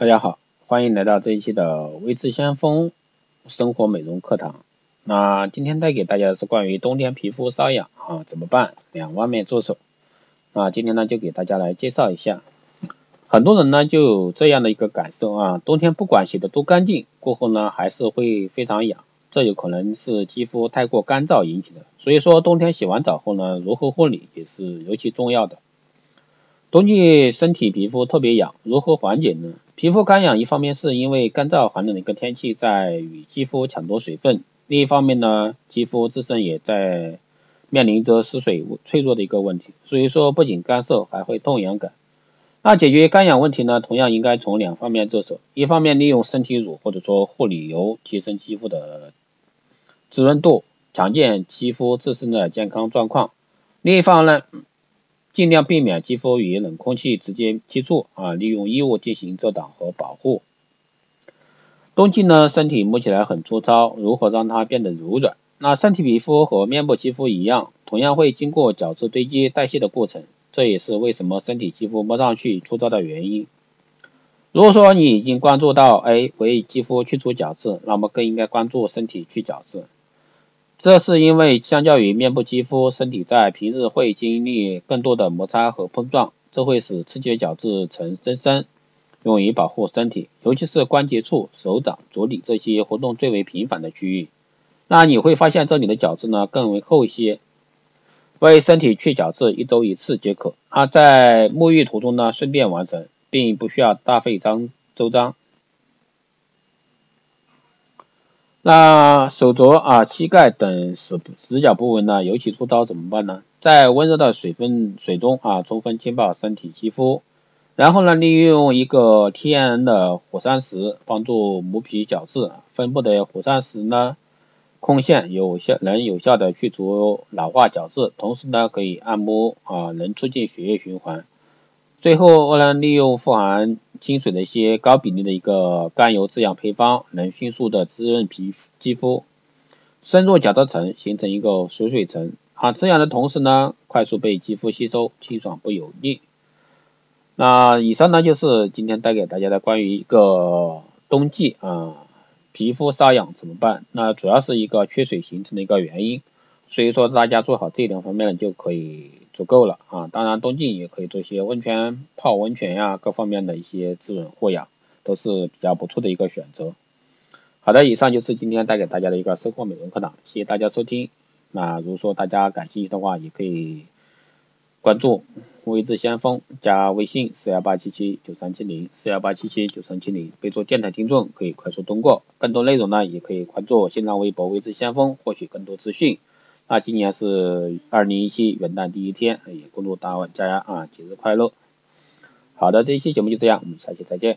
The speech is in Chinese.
大家好，欢迎来到这一期的微智先锋生活美容课堂。那今天带给大家的是关于冬天皮肤瘙痒啊怎么办两方面着手。那今天呢就给大家来介绍一下。很多人呢就有这样的一个感受啊，冬天不管洗的多干净，过后呢还是会非常痒，这有可能是肌肤太过干燥引起的。所以说冬天洗完澡后呢，如何护理也是尤其重要的。冬季身体皮肤特别痒，如何缓解呢？皮肤干痒，一方面是因为干燥寒冷的一个天气在与肌肤抢夺水分，另一方面呢，肌肤自身也在面临着失水脆弱的一个问题，所以说不仅干涩，还会痛痒感。那解决干痒问题呢，同样应该从两方面着手，一方面利用身体乳或者说护理油提升肌肤的滋润度，强健肌肤自身的健康状况，另一方呢。尽量避免肌肤与冷空气直接接触啊，利用衣物进行遮挡和保护。冬季呢，身体摸起来很粗糙，如何让它变得柔软？那身体皮肤和面部肌肤一样，同样会经过角质堆积代谢的过程，这也是为什么身体肌肤摸上去粗糙的原因。如果说你已经关注到，哎，为肌肤去除角质，那么更应该关注身体去角质。这是因为，相较于面部肌肤，身体在平日会经历更多的摩擦和碰撞，这会使刺激角质层增生，用于保护身体，尤其是关节处、手掌、足底这些活动最为频繁的区域。那你会发现这里的角质呢更为厚一些。为身体去角质，一周一次即可。啊，在沐浴途中呢顺便完成，并不需要大费张周章。那手肘啊、膝盖等死死角部位呢，尤其粗糙怎么办呢？在温热的水分水中啊，充分浸泡身体肌肤，然后呢，利用一个天然的火山石帮助磨皮角质。分布的火山石呢，控线有效能有效的去除老化角质，同时呢，可以按摩啊，能促进血液循环。最后，呢，利用富含清水的一些高比例的一个甘油滋养配方，能迅速的滋润皮肌肤，深入角质层，形成一个锁水层。啊，滋养的同时呢，快速被肌肤吸收，清爽不油腻。那以上呢，就是今天带给大家的关于一个冬季啊皮肤瘙痒怎么办？那主要是一个缺水形成的一个原因，所以说大家做好这两方面就可以。足够了啊！当然，冬季也可以做一些温泉泡温泉呀，各方面的一些滋润护养都是比较不错的一个选择。好的，以上就是今天带给大家的一个生活美容课堂，谢谢大家收听。那如果说大家感兴趣的话，也可以关注微智先锋加微信四幺八七七九三七零四幺八七七九三七零，备注电台听众可以快速通过。更多内容呢，也可以关注新浪微博微智先锋，获取更多资讯。那今年是二零一七元旦第一天，也恭祝大家啊节日快乐。好的，这一期节目就这样，我们下期再见。